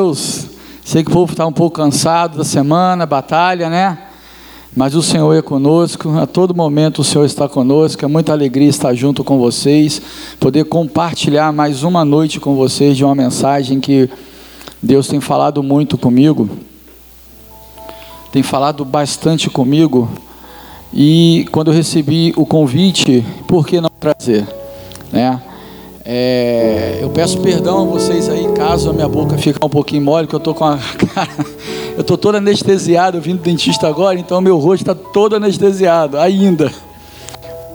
Deus. Sei que o povo está um pouco cansado da semana, batalha, né? Mas o Senhor é conosco, a todo momento o Senhor está conosco, é muita alegria estar junto com vocês, poder compartilhar mais uma noite com vocês de uma mensagem que Deus tem falado muito comigo, tem falado bastante comigo, e quando eu recebi o convite, por que não trazer, né? É, eu peço perdão a vocês aí, caso a minha boca fique um pouquinho mole, que eu tô com a cara, eu tô todo anestesiado, eu vim do dentista agora, então meu rosto está todo anestesiado ainda.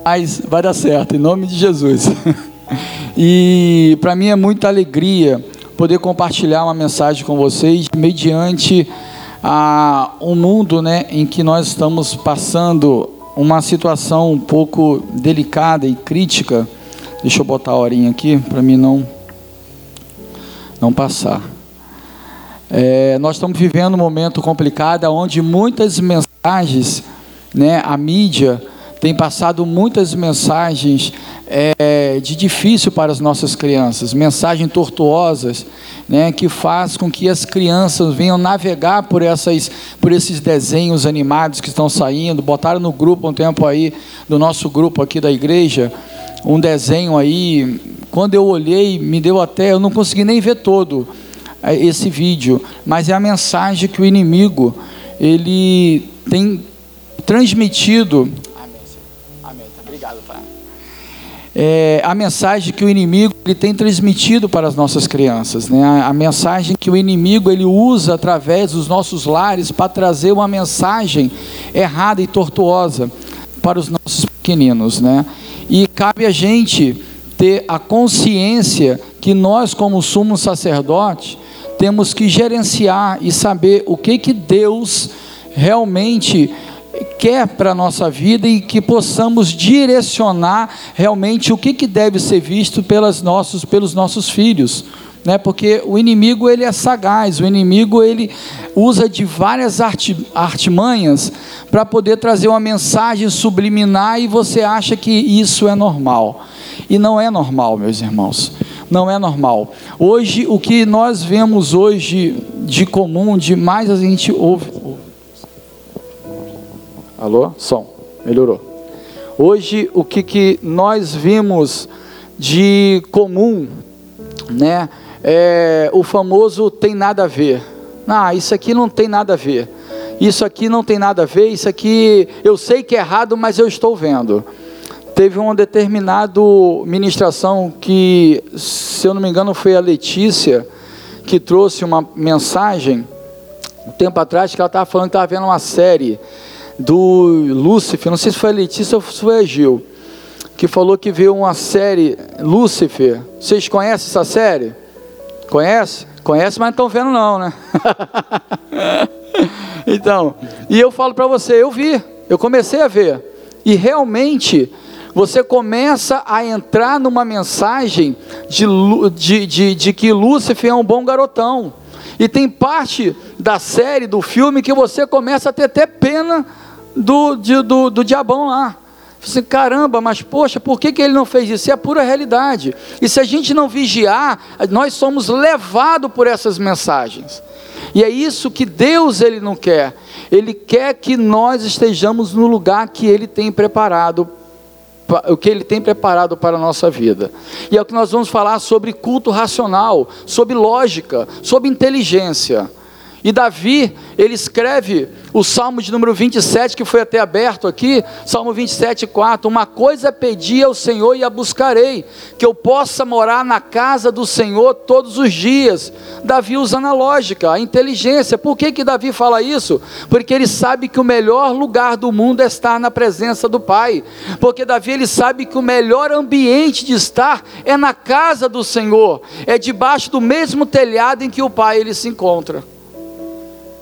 Mas vai dar certo, em nome de Jesus. E para mim é muita alegria poder compartilhar uma mensagem com vocês mediante a um mundo, né, em que nós estamos passando uma situação um pouco delicada e crítica Deixa eu botar a horinha aqui para mim não não passar. É, nós estamos vivendo um momento complicado onde muitas mensagens, né, a mídia tem passado muitas mensagens é, de difícil para as nossas crianças, mensagens tortuosas, né, que faz com que as crianças venham navegar por, essas, por esses desenhos animados que estão saindo. Botaram no grupo um tempo aí, do nosso grupo aqui da igreja, um desenho aí. Quando eu olhei, me deu até, eu não consegui nem ver todo é, esse vídeo, mas é a mensagem que o inimigo ele tem transmitido. Amém. Amém. Tá, obrigado, Pai. É, a mensagem que o inimigo ele tem transmitido para as nossas crianças, né? A, a, mensagem que o inimigo ele usa através dos nossos lares para trazer uma mensagem errada e tortuosa para os nossos pequeninos, né? E cabe a gente ter a consciência que nós, como sumo sacerdote, temos que gerenciar e saber o que, que Deus realmente quer para a nossa vida e que possamos direcionar realmente o que, que deve ser visto pelas nossos, pelos nossos filhos né? Porque o inimigo ele é sagaz, o inimigo ele usa de várias arti, artimanhas para poder trazer uma mensagem subliminar e você acha que isso é normal. E não é normal, meus irmãos. Não é normal. Hoje o que nós vemos hoje de comum, de mais a gente ouve. Alô? Som. Melhorou. Hoje o que, que nós vimos de comum, né? É, o famoso tem nada a ver. Ah, isso aqui não tem nada a ver. Isso aqui não tem nada a ver. Isso aqui eu sei que é errado, mas eu estou vendo. Teve uma determinada ministração que, se eu não me engano, foi a Letícia que trouxe uma mensagem um tempo atrás que ela estava falando que estava vendo uma série do Lúcifer. Não sei se foi a Letícia ou se foi a Gil que falou que viu uma série Lúcifer. Vocês conhecem essa série? Conhece? Conhece, mas não estão vendo não, né? então, e eu falo para você, eu vi, eu comecei a ver. E realmente, você começa a entrar numa mensagem de, de, de, de que Lúcifer é um bom garotão. E tem parte da série, do filme, que você começa a ter até pena do, de, do, do diabão lá. Você, caramba, mas poxa, por que, que ele não fez isso? Isso é a pura realidade. E se a gente não vigiar, nós somos levados por essas mensagens. E é isso que Deus ele não quer. Ele quer que nós estejamos no lugar que ele tem preparado o que ele tem preparado para a nossa vida. E é o que nós vamos falar sobre culto racional, sobre lógica, sobre inteligência. E Davi, ele escreve o Salmo de número 27, que foi até aberto aqui, Salmo 27, 4. Uma coisa pedi ao Senhor e a buscarei, que eu possa morar na casa do Senhor todos os dias. Davi usando a lógica, a inteligência. Por que, que Davi fala isso? Porque ele sabe que o melhor lugar do mundo é estar na presença do Pai. Porque Davi ele sabe que o melhor ambiente de estar é na casa do Senhor, é debaixo do mesmo telhado em que o Pai ele se encontra.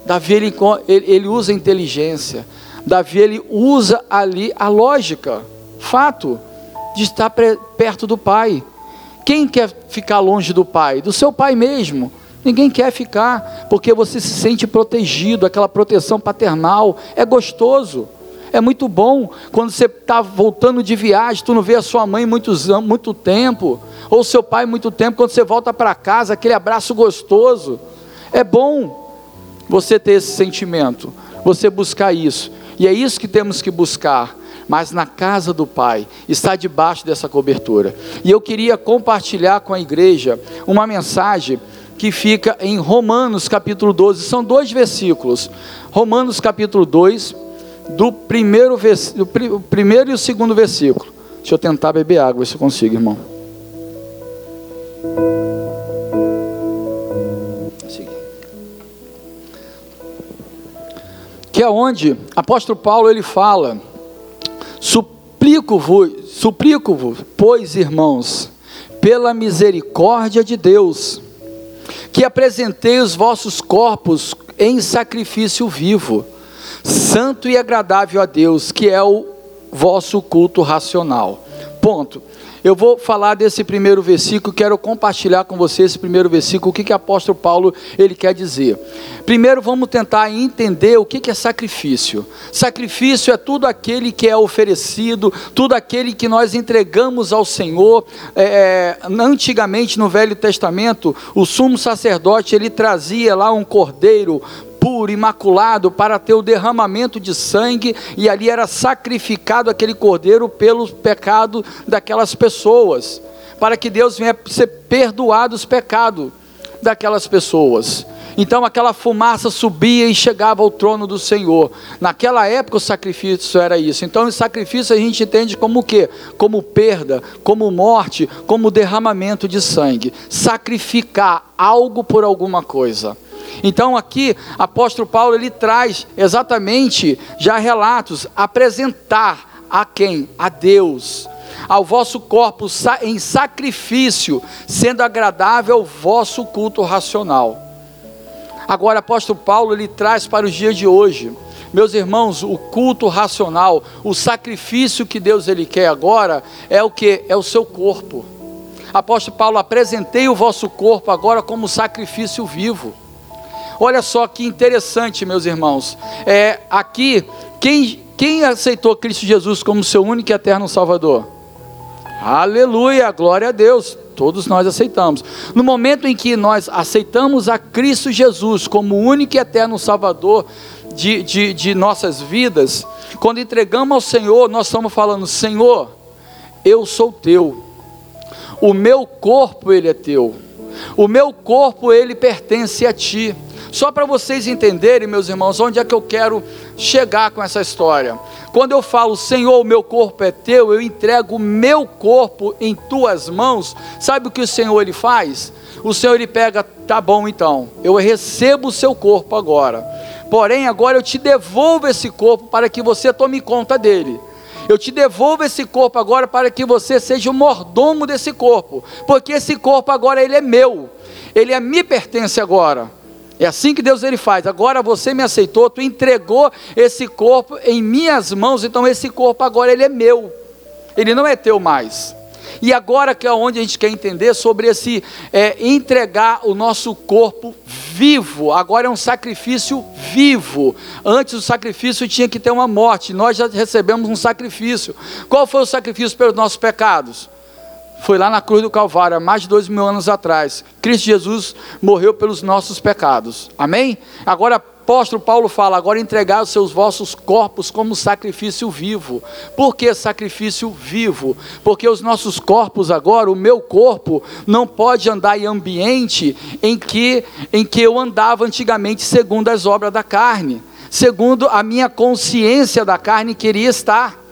Davi ele, ele, usa inteligência. Davi ele usa ali a lógica, fato de estar perto do pai. Quem quer ficar longe do pai? Do seu pai mesmo. Ninguém quer ficar, porque você se sente protegido, aquela proteção paternal é gostoso. É muito bom quando você está voltando de viagem, tu não vê a sua mãe muitos muito tempo, ou seu pai muito tempo, quando você volta para casa, aquele abraço gostoso É bom você ter esse sentimento, você buscar isso. E é isso que temos que buscar. Mas na casa do Pai, está debaixo dessa cobertura. E eu queria compartilhar com a igreja uma mensagem que fica em Romanos capítulo 12. São dois versículos. Romanos capítulo 2, do primeiro, do primeiro e o segundo versículo. Deixa eu tentar beber água, se eu consigo, irmão. Que é onde apóstolo Paulo ele fala: suplico-vos, suplico-vos, pois irmãos, pela misericórdia de Deus, que apresentei os vossos corpos em sacrifício vivo, santo e agradável a Deus, que é o vosso culto racional. Ponto. Eu vou falar desse primeiro versículo, quero compartilhar com você esse primeiro versículo, o que, que o apóstolo Paulo ele quer dizer. Primeiro vamos tentar entender o que, que é sacrifício. Sacrifício é tudo aquele que é oferecido, tudo aquele que nós entregamos ao Senhor. É, é antigamente no Velho Testamento, o sumo sacerdote ele trazia lá um cordeiro puro, imaculado, para ter o derramamento de sangue, e ali era sacrificado aquele cordeiro pelo pecado daquelas pessoas, para que Deus venha ser perdoado os pecados daquelas pessoas. Então aquela fumaça subia e chegava ao trono do Senhor. Naquela época o sacrifício era isso. Então o sacrifício a gente entende como o quê? Como perda, como morte, como derramamento de sangue. Sacrificar algo por alguma coisa. Então aqui, apóstolo Paulo ele traz exatamente já relatos apresentar a quem? A Deus. Ao vosso corpo em sacrifício, sendo agradável ao vosso culto racional. Agora, apóstolo Paulo ele traz para os dias de hoje, meus irmãos, o culto racional, o sacrifício que Deus ele quer agora é o que? É o seu corpo. Apóstolo Paulo, apresentei o vosso corpo agora como sacrifício vivo. Olha só que interessante, meus irmãos. É, aqui, quem, quem aceitou Cristo Jesus como seu único e eterno Salvador? Aleluia, glória a Deus. Todos nós aceitamos. No momento em que nós aceitamos a Cristo Jesus como único e eterno Salvador de, de, de nossas vidas, quando entregamos ao Senhor, nós estamos falando: Senhor, eu sou teu, o meu corpo ele é teu, o meu corpo ele pertence a ti. Só para vocês entenderem, meus irmãos, onde é que eu quero chegar com essa história. Quando eu falo, Senhor, o meu corpo é teu, eu entrego o meu corpo em tuas mãos, sabe o que o Senhor ele faz? O Senhor ele pega, tá bom então, eu recebo o seu corpo agora. Porém, agora eu te devolvo esse corpo para que você tome conta dele. Eu te devolvo esse corpo agora para que você seja o mordomo desse corpo, porque esse corpo agora ele é meu. Ele é me pertence agora. É assim que Deus ele faz. Agora você me aceitou, tu entregou esse corpo em minhas mãos, então esse corpo agora ele é meu. Ele não é teu mais. E agora que é onde a gente quer entender sobre esse é, entregar o nosso corpo vivo. Agora é um sacrifício vivo. Antes o sacrifício tinha que ter uma morte. Nós já recebemos um sacrifício. Qual foi o sacrifício pelos nossos pecados? Foi lá na cruz do Calvário, há mais de dois mil anos atrás. Cristo Jesus morreu pelos nossos pecados. Amém? Agora, apóstolo Paulo fala: agora entregar os seus vossos corpos como sacrifício vivo. Por que sacrifício vivo? Porque os nossos corpos agora, o meu corpo, não pode andar em ambiente em que, em que eu andava antigamente, segundo as obras da carne, segundo a minha consciência da carne queria estar.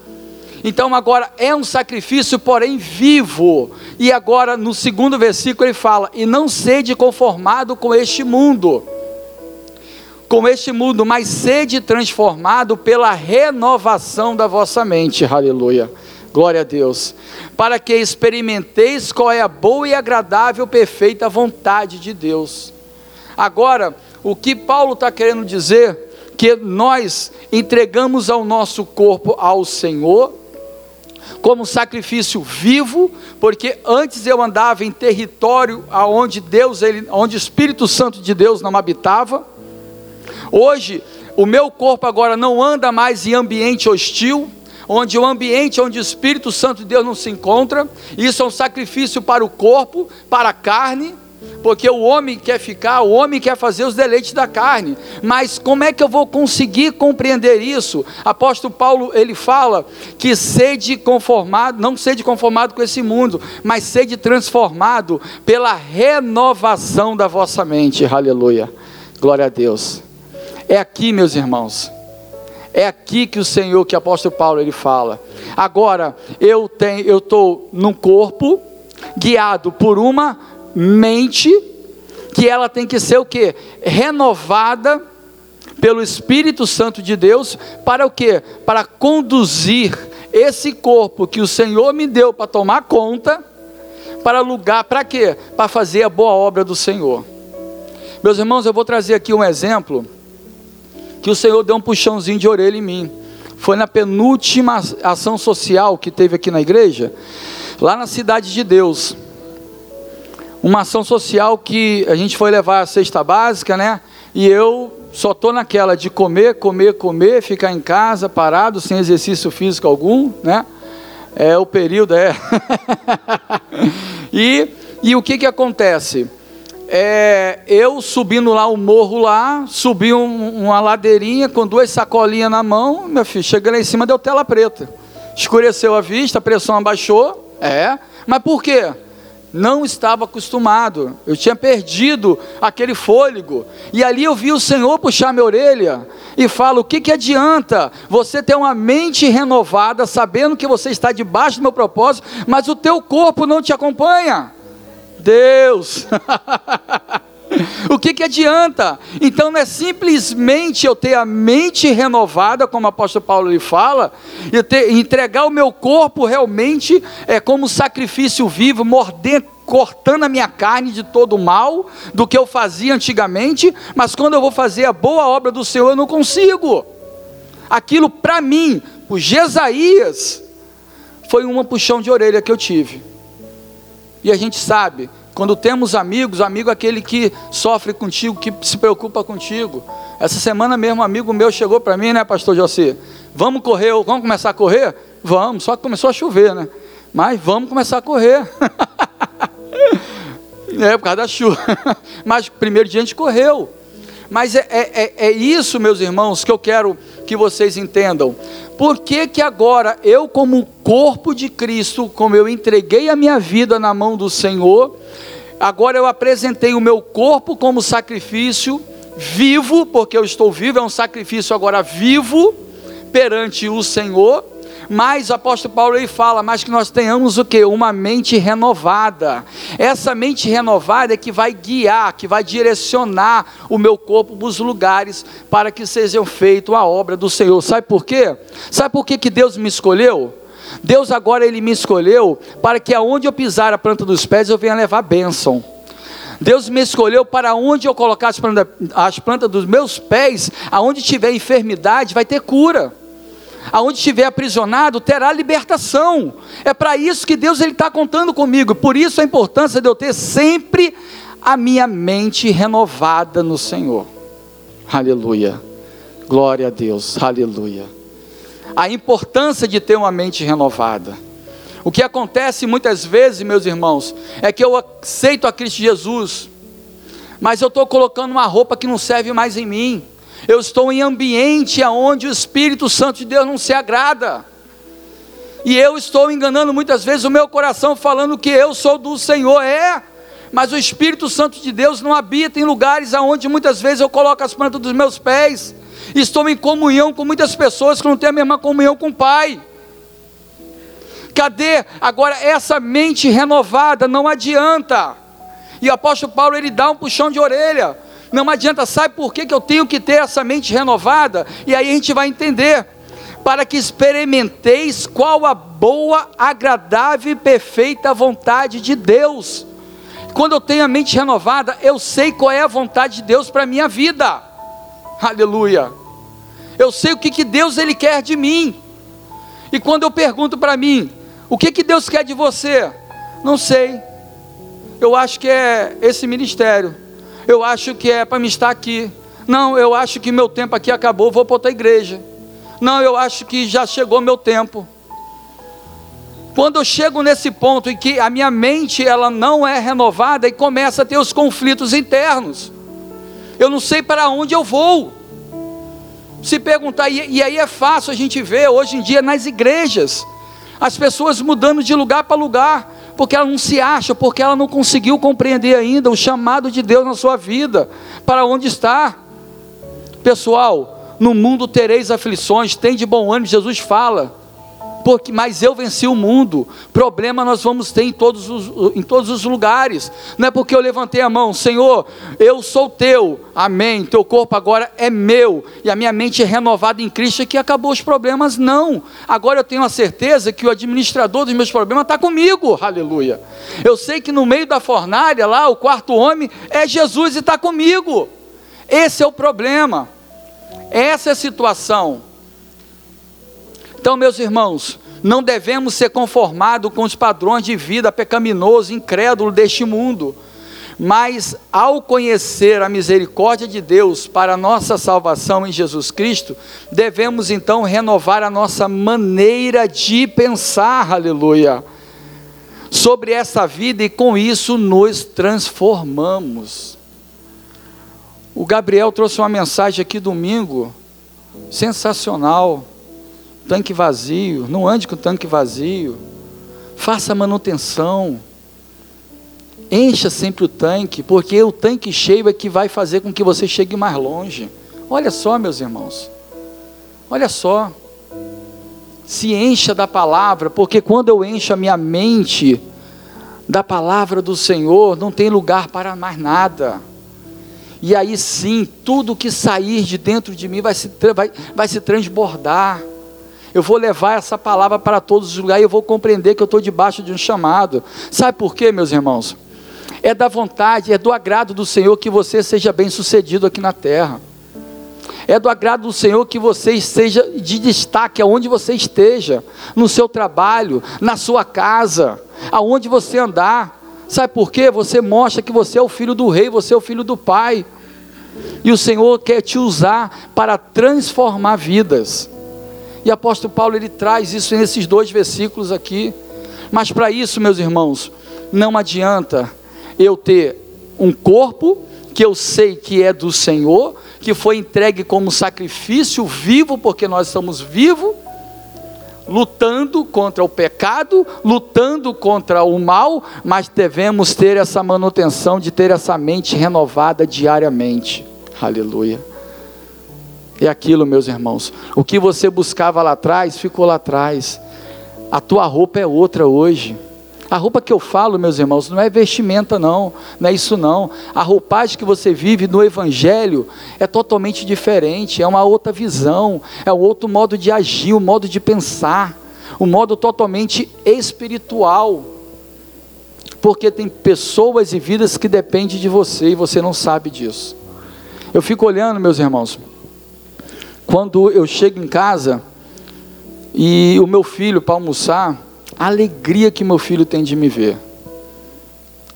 Então agora é um sacrifício, porém vivo. E agora no segundo versículo ele fala: "E não sede conformado com este mundo, com este mundo, mas sede transformado pela renovação da vossa mente." Aleluia. Glória a Deus. Para que experimenteis qual é a boa e agradável, perfeita vontade de Deus. Agora, o que Paulo está querendo dizer que nós entregamos ao nosso corpo ao Senhor, como sacrifício vivo, porque antes eu andava em território aonde Deus, ele, onde o Espírito Santo de Deus não habitava. Hoje, o meu corpo agora não anda mais em ambiente hostil, onde o ambiente onde o Espírito Santo de Deus não se encontra. Isso é um sacrifício para o corpo, para a carne. Porque o homem quer ficar, o homem quer fazer os deleites da carne. Mas como é que eu vou conseguir compreender isso? Apóstolo Paulo, ele fala que sede conformado, não sede conformado com esse mundo, mas sede transformado pela renovação da vossa mente. Aleluia. Glória a Deus. É aqui, meus irmãos. É aqui que o Senhor, que o apóstolo Paulo ele fala. Agora, eu tenho, eu estou num corpo guiado por uma mente que ela tem que ser o que? Renovada pelo Espírito Santo de Deus para o que? Para conduzir esse corpo que o Senhor me deu para tomar conta para lugar, para quê? Para fazer a boa obra do Senhor. Meus irmãos, eu vou trazer aqui um exemplo que o Senhor deu um puxãozinho de orelha em mim. Foi na penúltima ação social que teve aqui na igreja, lá na cidade de Deus uma ação social que a gente foi levar a cesta básica, né? E eu só tô naquela de comer, comer, comer, ficar em casa parado, sem exercício físico algum, né? É o período, é. e, e o que que acontece? É, eu subindo lá o morro lá, subi um, uma ladeirinha com duas sacolinhas na mão, meu filho, cheguei lá em cima deu tela preta. Escureceu a vista, a pressão abaixou, é. Mas por quê? Não estava acostumado, eu tinha perdido aquele fôlego, e ali eu vi o Senhor puxar minha orelha e fala: o que, que adianta você ter uma mente renovada, sabendo que você está debaixo do meu propósito, mas o teu corpo não te acompanha? Deus! O que, que adianta? Então não é simplesmente eu ter a mente renovada, como o apóstolo Paulo lhe fala, e entregar o meu corpo realmente é, como sacrifício vivo, mordendo, cortando a minha carne de todo o mal do que eu fazia antigamente, mas quando eu vou fazer a boa obra do Senhor, eu não consigo. Aquilo para mim, o Jesaías, foi uma puxão de orelha que eu tive. E a gente sabe quando temos amigos, amigo é aquele que sofre contigo, que se preocupa contigo. Essa semana mesmo um amigo meu chegou para mim, né, pastor José? Vamos correr, vamos começar a correr? Vamos, só que começou a chover, né? Mas vamos começar a correr. é, por causa da chuva. Mas primeiro dia a gente correu. Mas é, é, é, é isso, meus irmãos, que eu quero que vocês entendam. Por que, que agora eu, como corpo de Cristo, como eu entreguei a minha vida na mão do Senhor, agora eu apresentei o meu corpo como sacrifício vivo, porque eu estou vivo, é um sacrifício agora vivo perante o Senhor, mas o apóstolo Paulo ele fala, mas que nós tenhamos o que? Uma mente renovada. Essa mente renovada é que vai guiar, que vai direcionar o meu corpo para os lugares para que sejam feita a obra do Senhor. Sabe por quê? Sabe por que, que Deus me escolheu? Deus agora ele me escolheu para que aonde eu pisar a planta dos pés eu venha levar bênção. Deus me escolheu para onde eu colocar as plantas, as plantas dos meus pés, aonde tiver enfermidade, vai ter cura aonde estiver aprisionado, terá libertação. É para isso que Deus está contando comigo. Por isso a importância de eu ter sempre a minha mente renovada no Senhor. Aleluia. Glória a Deus. Aleluia. A importância de ter uma mente renovada. O que acontece muitas vezes, meus irmãos, é que eu aceito a Cristo Jesus, mas eu estou colocando uma roupa que não serve mais em mim eu estou em ambiente onde o Espírito Santo de Deus não se agrada. E eu estou enganando muitas vezes o meu coração falando que eu sou do Senhor, é, mas o Espírito Santo de Deus não habita em lugares aonde muitas vezes eu coloco as plantas dos meus pés. Estou em comunhão com muitas pessoas que não têm a mesma comunhão com o Pai. Cadê agora essa mente renovada? Não adianta. E o apóstolo Paulo ele dá um puxão de orelha. Não adianta, sabe por que, que eu tenho que ter essa mente renovada? E aí a gente vai entender. Para que experimenteis qual a boa, agradável e perfeita vontade de Deus. Quando eu tenho a mente renovada, eu sei qual é a vontade de Deus para a minha vida. Aleluia. Eu sei o que, que Deus ele quer de mim. E quando eu pergunto para mim, o que, que Deus quer de você? Não sei. Eu acho que é esse ministério eu acho que é para me estar aqui. Não, eu acho que meu tempo aqui acabou, vou para outra igreja. Não, eu acho que já chegou meu tempo. Quando eu chego nesse ponto em que a minha mente ela não é renovada e começa a ter os conflitos internos, eu não sei para onde eu vou. Se perguntar, e, e aí é fácil a gente ver hoje em dia nas igrejas, as pessoas mudando de lugar para lugar, porque ela não se acha, porque ela não conseguiu compreender ainda o chamado de Deus na sua vida, para onde está. Pessoal, no mundo tereis aflições, tem de bom ânimo, Jesus fala porque mas eu venci o mundo. Problema nós vamos ter em todos os, em todos os lugares. Não é porque eu levantei a mão, Senhor, eu sou teu. Amém. Teu corpo agora é meu e a minha mente é renovada em Cristo que acabou os problemas não. Agora eu tenho a certeza que o administrador dos meus problemas está comigo. Aleluia. Eu sei que no meio da fornalha lá, o quarto homem é Jesus e está comigo. Esse é o problema. Essa é a situação. Então, meus irmãos, não devemos ser conformados com os padrões de vida pecaminoso, incrédulo deste mundo, mas ao conhecer a misericórdia de Deus para a nossa salvação em Jesus Cristo, devemos então renovar a nossa maneira de pensar, aleluia, sobre essa vida e com isso nos transformamos. O Gabriel trouxe uma mensagem aqui domingo, sensacional tanque vazio, não ande com o tanque vazio. Faça manutenção. Encha sempre o tanque, porque o tanque cheio é que vai fazer com que você chegue mais longe. Olha só, meus irmãos. Olha só. Se encha da palavra, porque quando eu encho a minha mente da palavra do Senhor, não tem lugar para mais nada. E aí sim, tudo que sair de dentro de mim vai se, vai, vai se transbordar. Eu vou levar essa palavra para todos os lugares e eu vou compreender que eu estou debaixo de um chamado. Sabe por quê, meus irmãos? É da vontade, é do agrado do Senhor que você seja bem sucedido aqui na terra. É do agrado do Senhor que você seja de destaque aonde você esteja, no seu trabalho, na sua casa, aonde você andar. Sabe por quê? Você mostra que você é o filho do rei, você é o filho do pai. E o Senhor quer te usar para transformar vidas. E o apóstolo Paulo ele traz isso nesses dois versículos aqui. Mas para isso, meus irmãos, não adianta eu ter um corpo que eu sei que é do Senhor, que foi entregue como sacrifício vivo, porque nós somos vivos, lutando contra o pecado, lutando contra o mal, mas devemos ter essa manutenção de ter essa mente renovada diariamente. Aleluia. É aquilo, meus irmãos. O que você buscava lá atrás, ficou lá atrás. A tua roupa é outra hoje. A roupa que eu falo, meus irmãos, não é vestimenta, não, não é isso, não. A roupagem que você vive no Evangelho é totalmente diferente, é uma outra visão, é um outro modo de agir, um modo de pensar, um modo totalmente espiritual. Porque tem pessoas e vidas que dependem de você e você não sabe disso. Eu fico olhando, meus irmãos, quando eu chego em casa e o meu filho para almoçar, a alegria que meu filho tem de me ver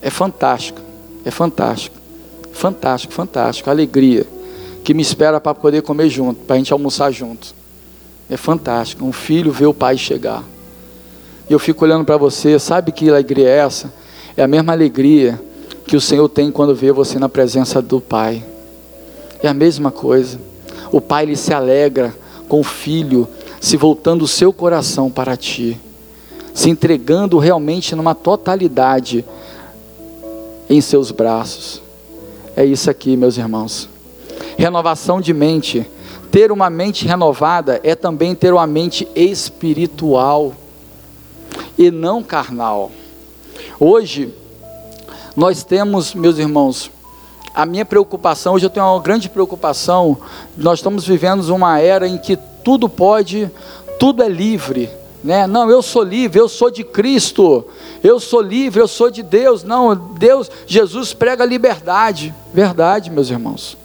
é fantástico, é fantástico, fantástico, fantástico, a alegria que me espera para poder comer junto, para a gente almoçar junto. É fantástico, um filho ver o pai chegar. E eu fico olhando para você, sabe que alegria é essa? É a mesma alegria que o Senhor tem quando vê você na presença do Pai. É a mesma coisa. O pai ele se alegra com o filho se voltando o seu coração para ti, se entregando realmente numa totalidade em seus braços. É isso aqui, meus irmãos. Renovação de mente. Ter uma mente renovada é também ter uma mente espiritual e não carnal. Hoje, nós temos, meus irmãos, a minha preocupação, hoje eu tenho uma grande preocupação, nós estamos vivendo uma era em que tudo pode, tudo é livre, né? Não, eu sou livre, eu sou de Cristo, eu sou livre, eu sou de Deus. Não, Deus, Jesus prega liberdade. Verdade, meus irmãos.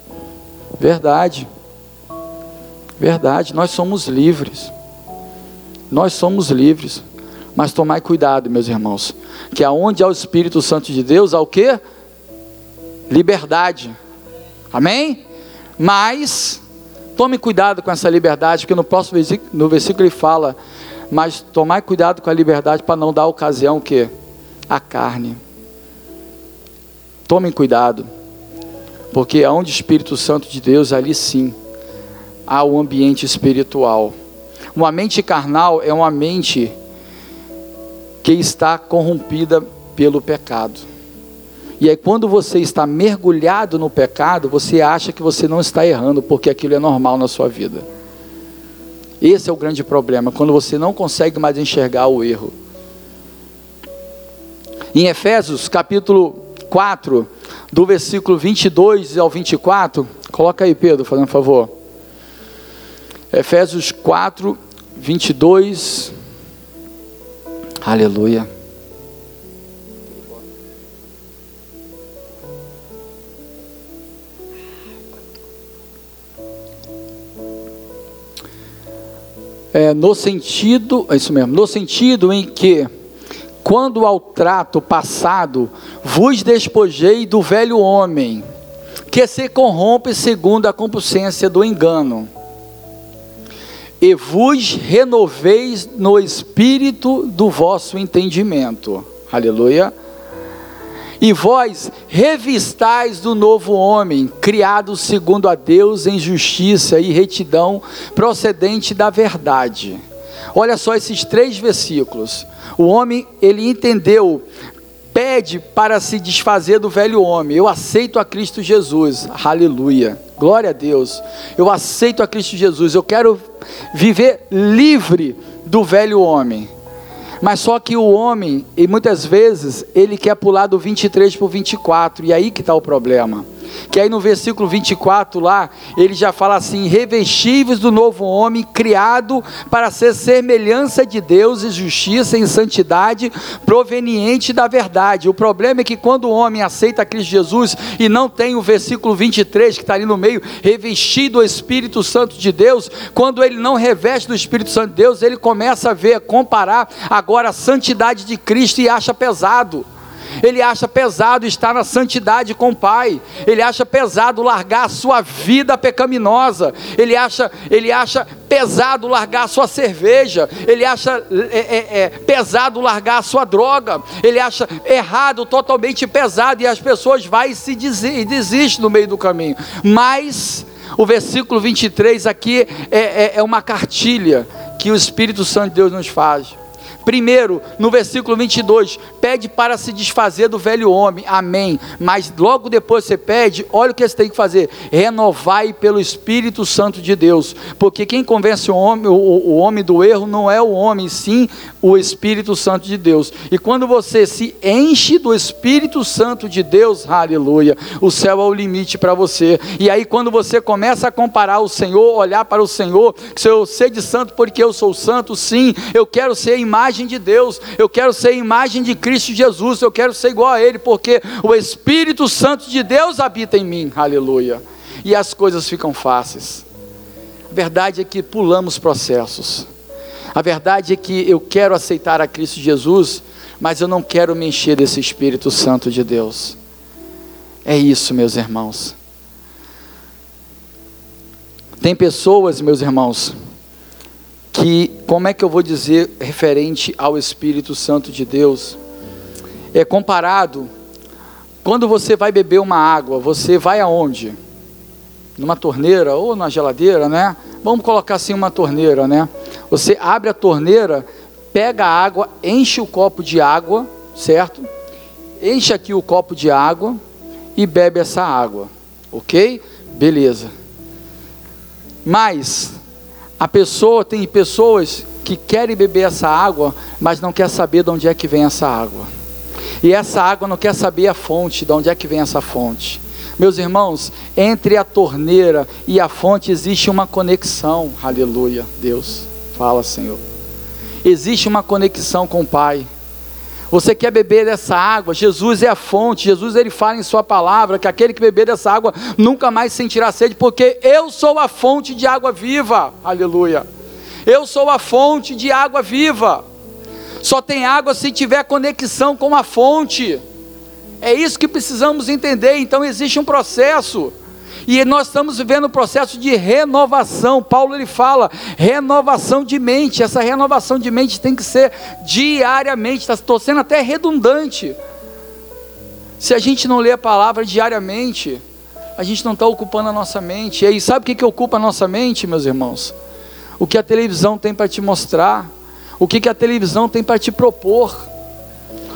Verdade. Verdade, nós somos livres. Nós somos livres. Mas tomai cuidado, meus irmãos, que aonde há o Espírito Santo de Deus, há o quê? Liberdade. Amém? Mas tome cuidado com essa liberdade, porque no próximo versículo, no versículo ele fala: Mas tomar cuidado com a liberdade para não dar ocasião que a carne. Tomem cuidado, porque aonde o Espírito Santo de Deus, ali sim há o um ambiente espiritual. Uma mente carnal é uma mente que está corrompida pelo pecado. E aí, quando você está mergulhado no pecado, você acha que você não está errando, porque aquilo é normal na sua vida. Esse é o grande problema, quando você não consegue mais enxergar o erro. Em Efésios, capítulo 4, do versículo 22 ao 24, coloca aí, Pedro, fazendo um favor. Efésios 4, 22. Aleluia. É, no sentido, é isso mesmo, no sentido em que, quando ao trato passado, vos despojei do velho homem, que se corrompe segundo a compulsência do engano, e vos renoveis no espírito do vosso entendimento. Aleluia e vós revistais do novo homem, criado segundo a Deus em justiça e retidão, procedente da verdade. Olha só esses três versículos. O homem, ele entendeu, pede para se desfazer do velho homem. Eu aceito a Cristo Jesus. Aleluia. Glória a Deus. Eu aceito a Cristo Jesus. Eu quero viver livre do velho homem. Mas só que o homem, e muitas vezes, ele quer pular do 23 para o 24, e aí que está o problema que aí no versículo 24 lá, ele já fala assim: revestíveis do novo homem, criado para ser semelhança de Deus e justiça em santidade, proveniente da verdade. O problema é que quando o homem aceita Cristo Jesus e não tem o versículo 23 que está ali no meio, revestido do Espírito Santo de Deus, quando ele não reveste do Espírito Santo de Deus, ele começa a ver, comparar agora a santidade de Cristo e acha pesado. Ele acha pesado estar na santidade com o Pai. Ele acha pesado largar a sua vida pecaminosa. Ele acha, ele acha pesado largar a sua cerveja. Ele acha é, é, é, pesado largar a sua droga. Ele acha errado, totalmente pesado. E as pessoas vão e se desistem no meio do caminho. Mas o versículo 23 aqui é, é, é uma cartilha que o Espírito Santo de Deus nos faz. Primeiro, no versículo 22, pede para se desfazer do velho homem, amém. Mas logo depois você pede, olha o que você tem que fazer: renovai pelo Espírito Santo de Deus, porque quem convence o homem, o, o homem do erro não é o homem, sim o Espírito Santo de Deus. E quando você se enche do Espírito Santo de Deus, aleluia, o céu é o limite para você. E aí, quando você começa a comparar o Senhor, olhar para o Senhor, se eu ser de santo porque eu sou santo, sim, eu quero ser imagem imagem de Deus, eu quero ser imagem de Cristo Jesus, eu quero ser igual a Ele, porque o Espírito Santo de Deus habita em mim, aleluia. E as coisas ficam fáceis. A verdade é que pulamos processos. A verdade é que eu quero aceitar a Cristo Jesus, mas eu não quero me encher desse Espírito Santo de Deus. É isso, meus irmãos. Tem pessoas, meus irmãos, que, como é que eu vou dizer, referente ao Espírito Santo de Deus, é comparado, quando você vai beber uma água, você vai aonde? Numa torneira ou na geladeira, né? Vamos colocar assim uma torneira, né? Você abre a torneira, pega a água, enche o copo de água, certo? Enche aqui o copo de água e bebe essa água, ok? Beleza. Mas a pessoa tem pessoas que querem beber essa água, mas não quer saber de onde é que vem essa água. E essa água não quer saber a fonte, de onde é que vem essa fonte. Meus irmãos, entre a torneira e a fonte existe uma conexão. Aleluia, Deus. Fala, Senhor. Existe uma conexão com o Pai. Você quer beber dessa água? Jesus é a fonte. Jesus ele fala em sua palavra que aquele que beber dessa água nunca mais sentirá sede, porque eu sou a fonte de água viva. Aleluia. Eu sou a fonte de água viva. Só tem água se tiver conexão com a fonte. É isso que precisamos entender. Então existe um processo. E nós estamos vivendo um processo de renovação. Paulo ele fala, renovação de mente. Essa renovação de mente tem que ser diariamente. Estou sendo até redundante. Se a gente não lê a palavra diariamente, a gente não está ocupando a nossa mente. E aí, sabe o que, que ocupa a nossa mente, meus irmãos? O que a televisão tem para te mostrar, o que, que a televisão tem para te propor.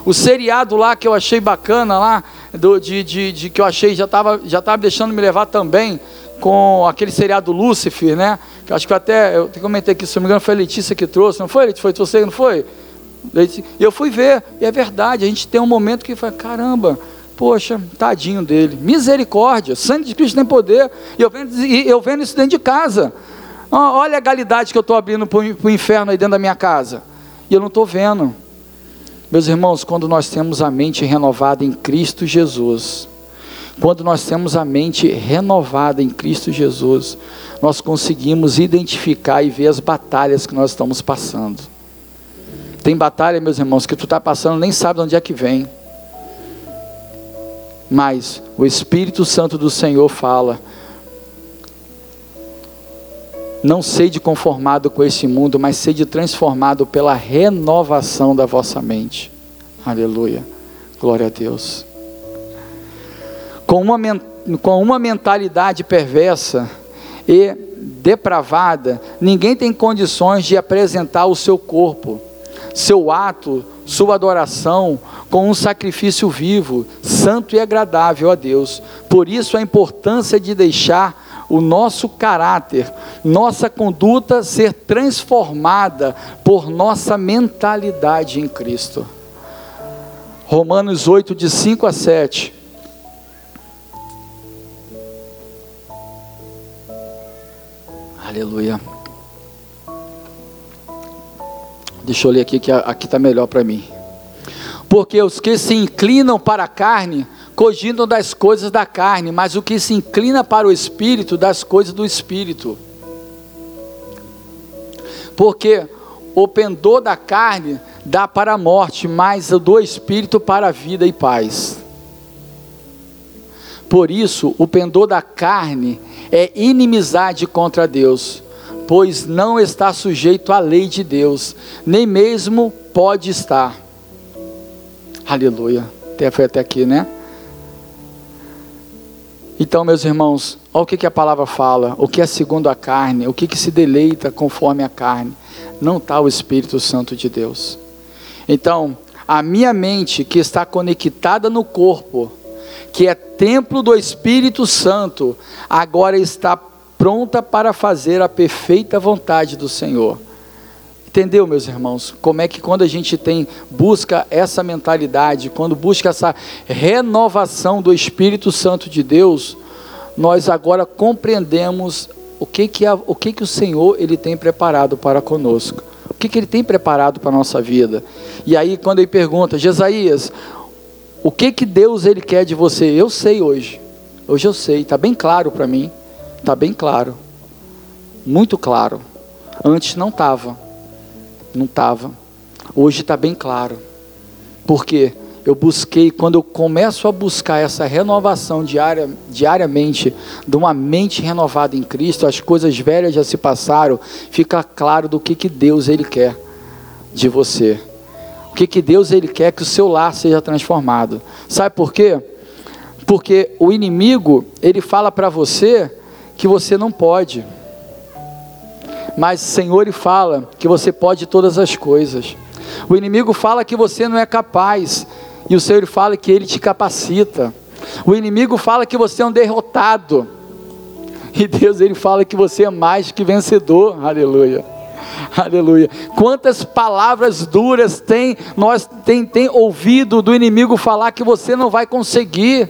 O seriado lá que eu achei bacana lá, do, de, de, de, que eu achei já estava já tava deixando me levar também com aquele seriado Lúcifer, né? Que acho que até eu comentei aqui, se não me engano, foi a Letícia que trouxe, não foi? Foi você, não foi? Eu fui ver, e é verdade, a gente tem um momento que foi, caramba, poxa, tadinho dele, misericórdia, sangue de Cristo tem poder, e eu vendo, e eu vendo isso dentro de casa. Olha a galidade que eu estou abrindo para o inferno aí dentro da minha casa, e eu não estou vendo. Meus irmãos, quando nós temos a mente renovada em Cristo Jesus, quando nós temos a mente renovada em Cristo Jesus, nós conseguimos identificar e ver as batalhas que nós estamos passando. Tem batalha, meus irmãos, que tu está passando, nem sabe de onde é que vem. Mas o Espírito Santo do Senhor fala: não sede conformado com esse mundo, mas sede transformado pela renovação da vossa mente. Aleluia. Glória a Deus. Com uma, com uma mentalidade perversa e depravada, ninguém tem condições de apresentar o seu corpo, seu ato, sua adoração com um sacrifício vivo, santo e agradável a Deus. Por isso a importância de deixar o nosso caráter, nossa conduta ser transformada por nossa mentalidade em Cristo. Romanos 8, de 5 a 7. Aleluia. Deixa eu ler aqui que aqui está melhor para mim. Porque os que se inclinam para a carne cogitam das coisas da carne, mas o que se inclina para o espírito, das coisas do espírito. Porque o pendor da carne dá para a morte, mas o do espírito para a vida e paz. Por isso, o pendor da carne é inimizade contra Deus, pois não está sujeito à lei de Deus, nem mesmo pode estar. Aleluia. Até foi até aqui, né? Então, meus irmãos, olha o que, que a palavra fala, o que é segundo a carne, o que, que se deleita conforme a carne. Não está o Espírito Santo de Deus. Então, a minha mente que está conectada no corpo, que é templo do Espírito Santo, agora está pronta para fazer a perfeita vontade do Senhor. Entendeu, meus irmãos? Como é que quando a gente tem busca essa mentalidade, quando busca essa renovação do Espírito Santo de Deus, nós agora compreendemos o que que, a, o, que, que o Senhor ele tem preparado para conosco. O que, que ele tem preparado para a nossa vida. E aí quando ele pergunta, Jesaías, o que que Deus ele quer de você? Eu sei hoje. Hoje eu sei, está bem claro para mim. Está bem claro. Muito claro. Antes não estava. Não estava. Hoje está bem claro. Porque eu busquei, quando eu começo a buscar essa renovação diária, diariamente, de uma mente renovada em Cristo, as coisas velhas já se passaram, fica claro do que, que Deus Ele quer de você. O que, que Deus Ele quer que o seu lar seja transformado. Sabe por quê? Porque o inimigo, ele fala para você que você não pode mas o Senhor fala que você pode todas as coisas. O inimigo fala que você não é capaz, e o Senhor fala que ele te capacita. O inimigo fala que você é um derrotado, e Deus ele fala que você é mais que vencedor. Aleluia. Aleluia. Quantas palavras duras tem nós tem, tem ouvido do inimigo falar que você não vai conseguir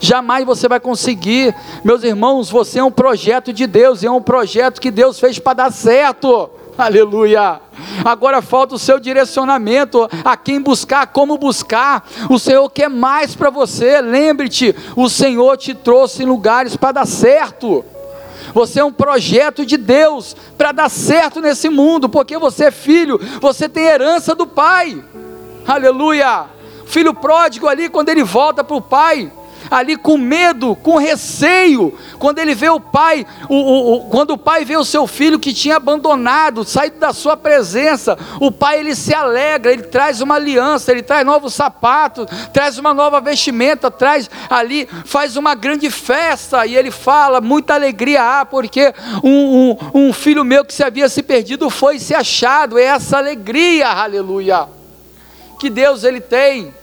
jamais você vai conseguir. Meus irmãos, você é um projeto de Deus, e é um projeto que Deus fez para dar certo. Aleluia. Agora falta o seu direcionamento, a quem buscar, como buscar. O Senhor quer mais para você. Lembre-te, o Senhor te trouxe em lugares para dar certo. Você é um projeto de Deus para dar certo nesse mundo, porque você é filho, você tem herança do Pai. Aleluia. Filho pródigo ali, quando ele volta para o Pai, ali com medo, com receio, quando ele vê o pai, o, o, o, quando o pai vê o seu filho que tinha abandonado, saído da sua presença, o pai ele se alegra, ele traz uma aliança, ele traz novos sapatos, traz uma nova vestimenta, traz ali, faz uma grande festa, e ele fala, muita alegria há, porque um, um, um filho meu que se havia se perdido foi se achado, é essa alegria, aleluia, que Deus ele tem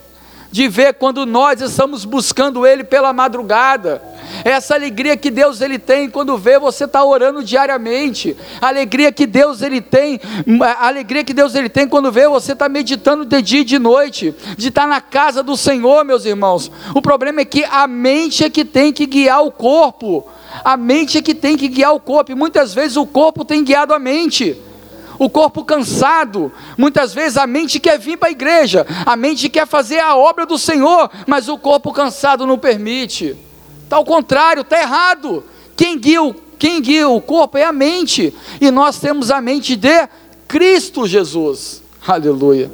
de ver quando nós estamos buscando Ele pela madrugada. Essa alegria que Deus ele tem quando vê você estar tá orando diariamente. A alegria que Deus ele tem, a alegria que Deus ele tem quando vê você estar tá meditando de dia e de noite, de estar tá na casa do Senhor, meus irmãos. O problema é que a mente é que tem que guiar o corpo. A mente é que tem que guiar o corpo, e muitas vezes o corpo tem guiado a mente o corpo cansado. Muitas vezes a mente quer vir para a igreja, a mente quer fazer a obra do Senhor, mas o corpo cansado não permite. Está ao contrário, está errado. Quem guia, o, quem guia o corpo é a mente, e nós temos a mente de Cristo Jesus. Aleluia.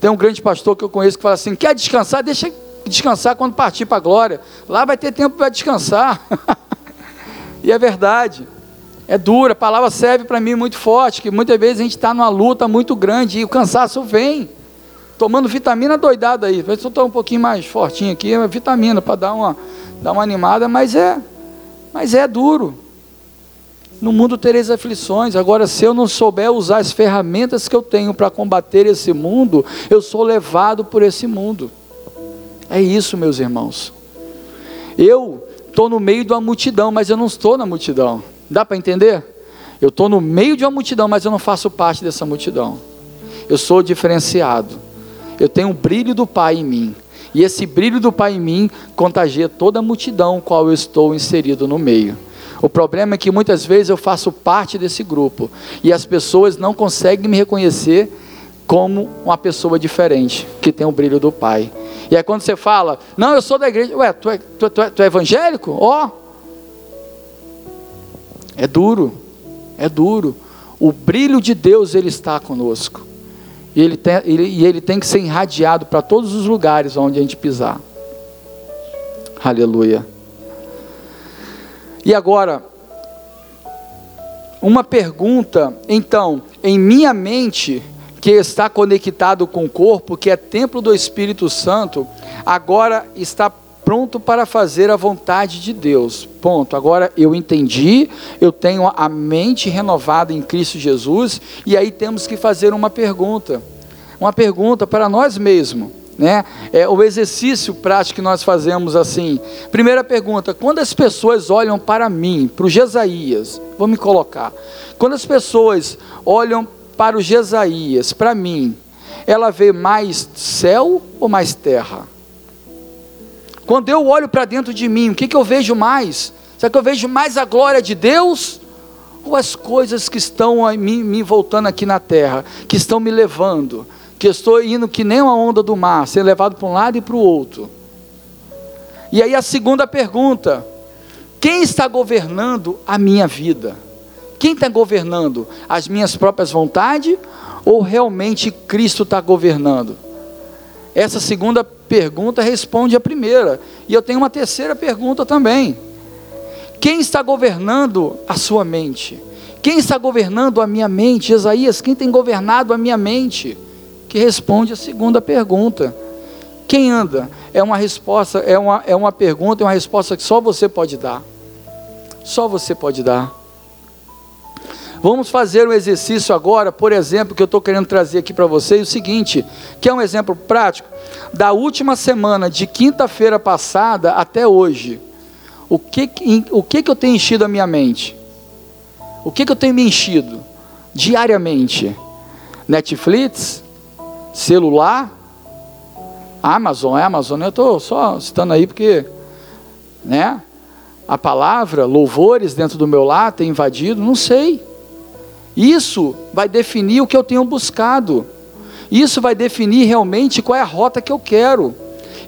Tem um grande pastor que eu conheço que fala assim: quer descansar? Deixa descansar quando partir para a glória. Lá vai ter tempo para descansar. e é verdade. É dura, a palavra serve para mim muito forte, que muitas vezes a gente está numa luta muito grande e o cansaço vem. Tomando vitamina doidada aí. Se eu estou um pouquinho mais fortinho aqui, é vitamina para dar uma, dar uma animada, mas é, mas é duro. No mundo tereis aflições. Agora, se eu não souber usar as ferramentas que eu tenho para combater esse mundo, eu sou levado por esse mundo. É isso, meus irmãos. Eu estou no meio de uma multidão, mas eu não estou na multidão. Dá para entender? Eu estou no meio de uma multidão, mas eu não faço parte dessa multidão. Eu sou diferenciado. Eu tenho o brilho do Pai em mim. E esse brilho do Pai em mim contagia toda a multidão qual eu estou inserido no meio. O problema é que muitas vezes eu faço parte desse grupo e as pessoas não conseguem me reconhecer como uma pessoa diferente, que tem o brilho do Pai. E aí quando você fala, não, eu sou da igreja, ué, tu é, tu, é, tu é evangélico? Ó, oh, é duro, é duro. O brilho de Deus ele está conosco. E ele tem, ele, e ele tem que ser irradiado para todos os lugares onde a gente pisar. Aleluia. E agora, uma pergunta, então, em minha mente, que está conectado com o corpo, que é templo do Espírito Santo, agora está pronto para fazer a vontade de Deus. Ponto. Agora eu entendi, eu tenho a mente renovada em Cristo Jesus, e aí temos que fazer uma pergunta. Uma pergunta para nós mesmos. Né? É o exercício prático que nós fazemos assim. Primeira pergunta: quando as pessoas olham para mim, para o Jesaías, vou me colocar. Quando as pessoas olham para o Jesaías, para mim, ela vê mais céu ou mais terra? Quando eu olho para dentro de mim, o que, que eu vejo mais? Será que eu vejo mais a glória de Deus? Ou as coisas que estão me, me voltando aqui na terra, que estão me levando, que estou indo que nem uma onda do mar, sendo levado para um lado e para o outro? E aí a segunda pergunta: quem está governando a minha vida? Quem está governando? As minhas próprias vontades ou realmente Cristo está governando? Essa segunda pergunta responde a primeira. E eu tenho uma terceira pergunta também. Quem está governando a sua mente? Quem está governando a minha mente? Isaías, quem tem governado a minha mente? Que responde a segunda pergunta. Quem anda? É uma resposta, é uma, é uma pergunta, é uma resposta que só você pode dar. Só você pode dar. Vamos fazer um exercício agora, por exemplo, que eu estou querendo trazer aqui para vocês, o seguinte, que é um exemplo prático, da última semana, de quinta-feira passada até hoje, o que, o que, que eu tenho enchido a minha mente? O que, que eu tenho me enchido? Diariamente. Netflix, celular, Amazon, Amazon, eu estou só citando aí porque, né? A palavra, louvores dentro do meu lar tem invadido, não sei. Isso vai definir o que eu tenho buscado. Isso vai definir realmente qual é a rota que eu quero.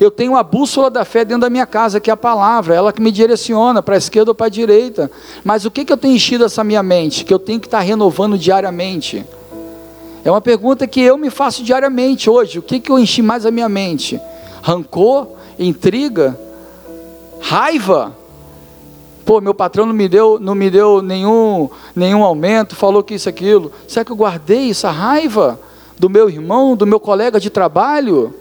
Eu tenho a bússola da fé dentro da minha casa, que é a palavra, ela que me direciona para a esquerda ou para a direita. Mas o que, que eu tenho enchido essa minha mente? Que eu tenho que estar renovando diariamente? É uma pergunta que eu me faço diariamente hoje. O que, que eu enchi mais a minha mente? Rancor? Intriga? Raiva. Pô, meu patrão não me deu, não me deu nenhum, nenhum aumento, falou que isso aquilo. Será que eu guardei essa raiva do meu irmão, do meu colega de trabalho?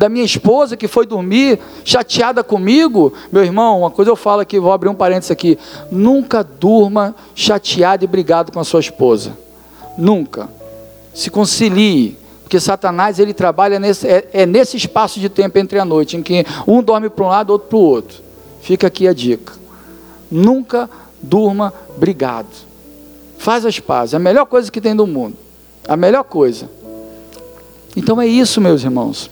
da minha esposa que foi dormir chateada comigo. Meu irmão, uma coisa eu falo aqui, vou abrir um parênteses aqui. Nunca durma chateado e brigado com a sua esposa. Nunca. Se concilie. Porque Satanás ele trabalha nesse, é, é nesse espaço de tempo entre a noite, em que um dorme para um lado, outro para o outro. Fica aqui a dica. Nunca durma brigado. Faz as pazes. É a melhor coisa que tem do mundo. A melhor coisa. Então é isso, meus irmãos.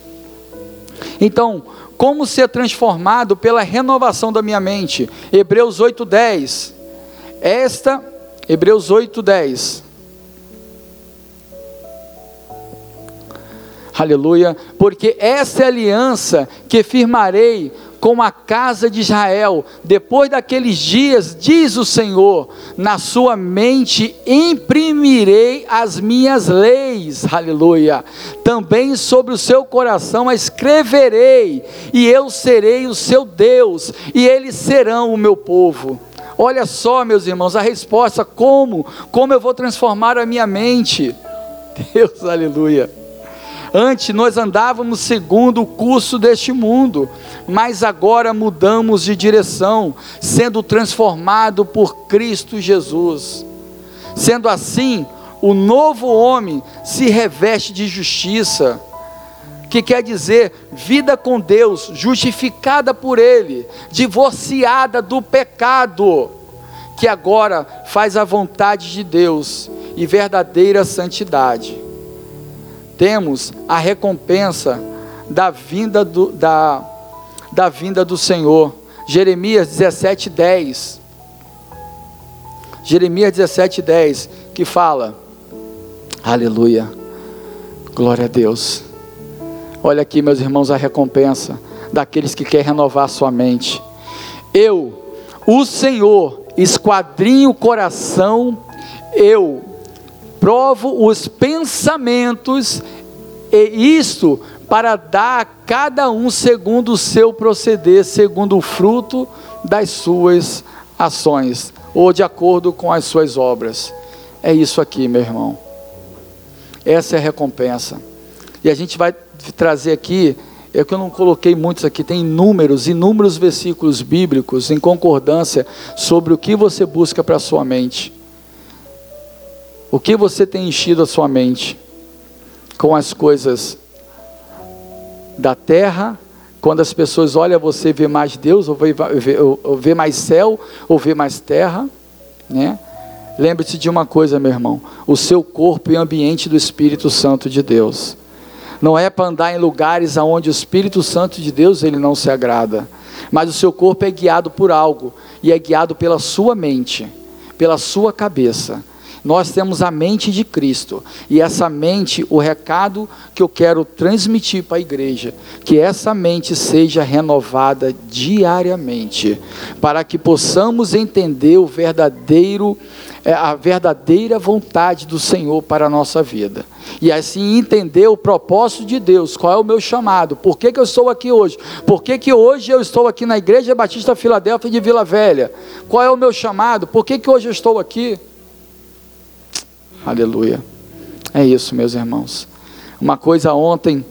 Então, como ser transformado pela renovação da minha mente? Hebreus 8:10. Esta Hebreus 8:10. Aleluia, porque essa é a aliança que firmarei com a casa de Israel. Depois daqueles dias, diz o Senhor, na sua mente imprimirei as minhas leis, aleluia. Também sobre o seu coração a escreverei, e eu serei o seu Deus, e eles serão o meu povo. Olha só, meus irmãos, a resposta: como? Como eu vou transformar a minha mente? Deus, aleluia. Antes nós andávamos segundo o curso deste mundo, mas agora mudamos de direção, sendo transformado por Cristo Jesus. Sendo assim, o novo homem se reveste de justiça, que quer dizer vida com Deus, justificada por Ele, divorciada do pecado, que agora faz a vontade de Deus e verdadeira santidade temos a recompensa da vinda do, da, da vinda do Senhor. Jeremias 17, 10. Jeremias 17, 10, que fala, aleluia, glória a Deus. Olha aqui, meus irmãos, a recompensa daqueles que querem renovar sua mente. Eu, o Senhor, esquadrinho o coração, eu provo os pensamentos, e isto para dar a cada um segundo o seu proceder, segundo o fruto das suas ações, ou de acordo com as suas obras. É isso aqui, meu irmão. Essa é a recompensa. E a gente vai trazer aqui, é que eu não coloquei muitos aqui, tem inúmeros, inúmeros versículos bíblicos em concordância sobre o que você busca para a sua mente. O que você tem enchido a sua mente? Com as coisas da terra, quando as pessoas olham você vê mais Deus, ou vê, ou, vê mais céu, ou vê mais terra, né? Lembre-se de uma coisa, meu irmão: o seu corpo é ambiente do Espírito Santo de Deus. Não é para andar em lugares onde o Espírito Santo de Deus ele não se agrada, mas o seu corpo é guiado por algo e é guiado pela sua mente, pela sua cabeça. Nós temos a mente de Cristo. E essa mente, o recado que eu quero transmitir para a igreja, que essa mente seja renovada diariamente, para que possamos entender o verdadeiro é, a verdadeira vontade do Senhor para a nossa vida. E assim entender o propósito de Deus, qual é o meu chamado, por que, que eu estou aqui hoje, por que, que hoje eu estou aqui na Igreja Batista Filadélfia de Vila Velha, qual é o meu chamado, por que, que hoje eu estou aqui. Aleluia. É isso, meus irmãos. Uma coisa ontem,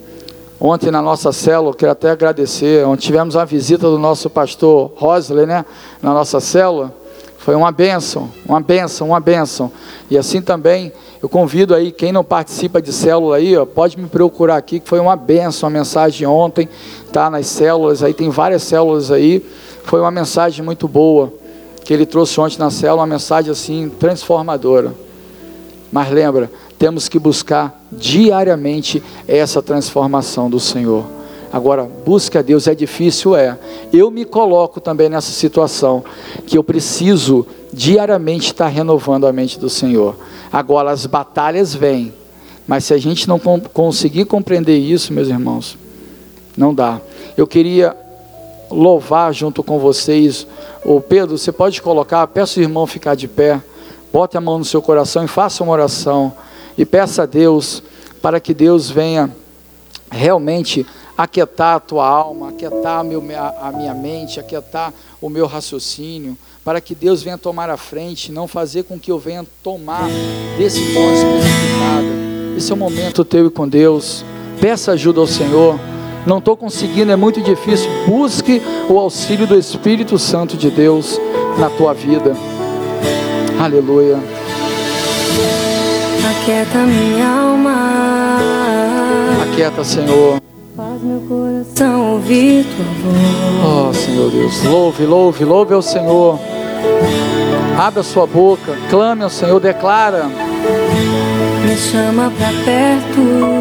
ontem na nossa célula, quero até agradecer, onde tivemos a visita do nosso pastor Rosley, né, na nossa célula, foi uma bênção, uma bênção, uma bênção. E assim também, eu convido aí, quem não participa de célula aí, ó, pode me procurar aqui, que foi uma bênção, a mensagem ontem, tá, nas células aí, tem várias células aí, foi uma mensagem muito boa, que ele trouxe ontem na célula, uma mensagem assim, transformadora. Mas lembra, temos que buscar diariamente essa transformação do Senhor. Agora, busca a Deus é difícil, é. Eu me coloco também nessa situação que eu preciso diariamente estar renovando a mente do Senhor. Agora, as batalhas vêm, mas se a gente não conseguir compreender isso, meus irmãos, não dá. Eu queria louvar junto com vocês. O Pedro, você pode colocar, peço o irmão ficar de pé. Bote a mão no seu coração e faça uma oração. E peça a Deus para que Deus venha realmente aquietar a tua alma, aquietar a, minha mente, aquietar o meu raciocínio, para que Deus venha tomar a frente, não fazer com que eu venha tomar decisões precipitadas. Esse é o momento teu e com Deus. Peça ajuda ao Senhor. Não estou conseguindo, é muito difícil. Busque o auxílio do Espírito Santo de Deus na tua vida. Aleluia. Aquieta minha alma. Aquieta, Senhor. Faz meu coração ouvir tua voz. Oh, Senhor Deus. Louve, louve, louve ao Senhor. Abra sua boca, clame ao Senhor, declara. Me chama pra perto